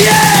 Yeah!